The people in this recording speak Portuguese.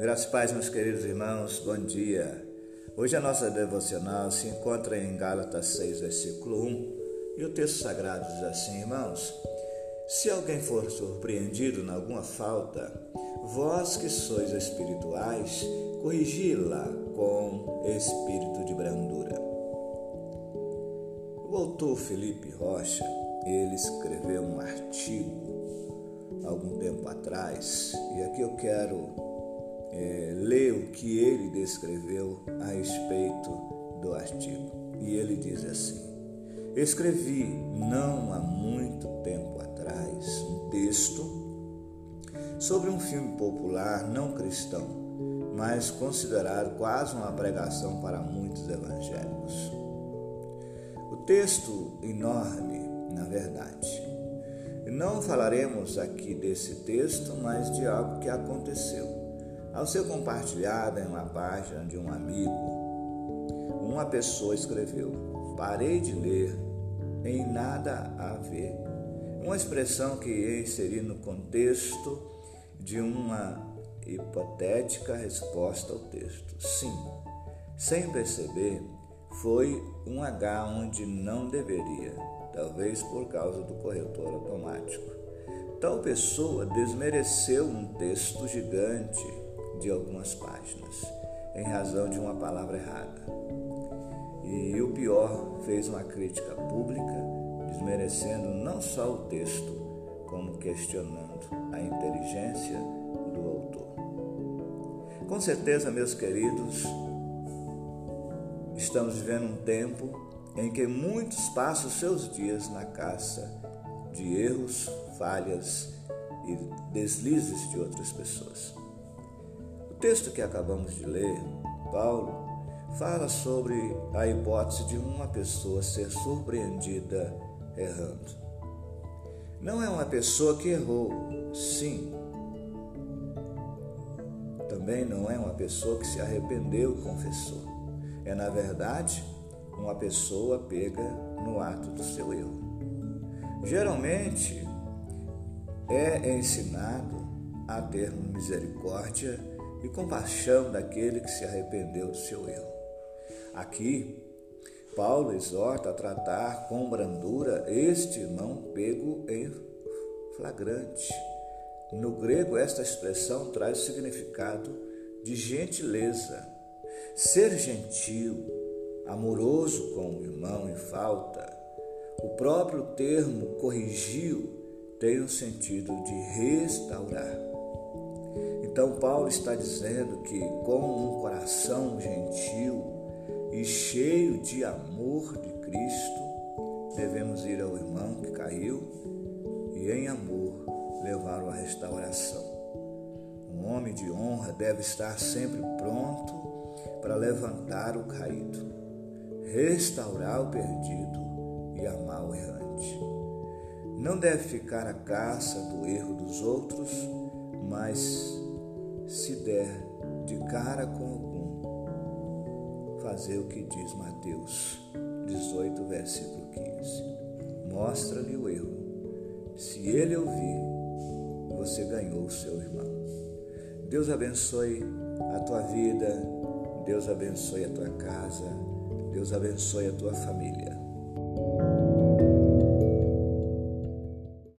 Graças paz, meus queridos irmãos, bom dia. Hoje a nossa devocional se encontra em Gálatas 6, versículo 1, e o texto sagrado diz assim, irmãos: Se alguém for surpreendido em alguma falta, vós que sois espirituais, corrigi-la com espírito de brandura. O autor Felipe Rocha, ele escreveu um artigo algum tempo atrás, e aqui eu quero é, o que ele descreveu a respeito do artigo. E ele diz assim: Escrevi não há muito tempo atrás um texto sobre um filme popular não cristão, mas considerado quase uma pregação para muitos evangélicos. O texto enorme, na verdade, não falaremos aqui desse texto, mas de algo que aconteceu. Ao ser compartilhado em uma página de um amigo, uma pessoa escreveu: Parei de ler, em nada a ver. Uma expressão que ia inserir no contexto de uma hipotética resposta ao texto. Sim, sem perceber, foi um H onde não deveria talvez por causa do corretor automático. Tal pessoa desmereceu um texto gigante de algumas páginas em razão de uma palavra errada. E o pior, fez uma crítica pública, desmerecendo não só o texto, como questionando a inteligência do autor. Com certeza, meus queridos, estamos vivendo um tempo em que muitos passam seus dias na caça de erros, falhas e deslizes de outras pessoas. Texto que acabamos de ler, Paulo, fala sobre a hipótese de uma pessoa ser surpreendida errando. Não é uma pessoa que errou, sim. Também não é uma pessoa que se arrependeu e confessou. É, na verdade, uma pessoa pega no ato do seu erro. Geralmente é ensinado a ter misericórdia e compaixão daquele que se arrependeu do seu erro. Aqui, Paulo exorta a tratar com brandura este irmão pego em flagrante. No grego, esta expressão traz o significado de gentileza. Ser gentil, amoroso com o irmão em falta, o próprio termo corrigiu tem o sentido de restaurar. Então, Paulo está dizendo que, com um coração gentil e cheio de amor de Cristo, devemos ir ao irmão que caiu e, em amor, levá-lo à restauração. Um homem de honra deve estar sempre pronto para levantar o caído restaurar o perdido e amar o errante. Não deve ficar à caça do erro dos outros, mas se der de cara com algum, fazer o que diz Mateus 18, versículo 15. Mostra-lhe o erro. Se ele ouvir, você ganhou o seu irmão. Deus abençoe a tua vida, Deus abençoe a tua casa. Deus abençoe a tua família.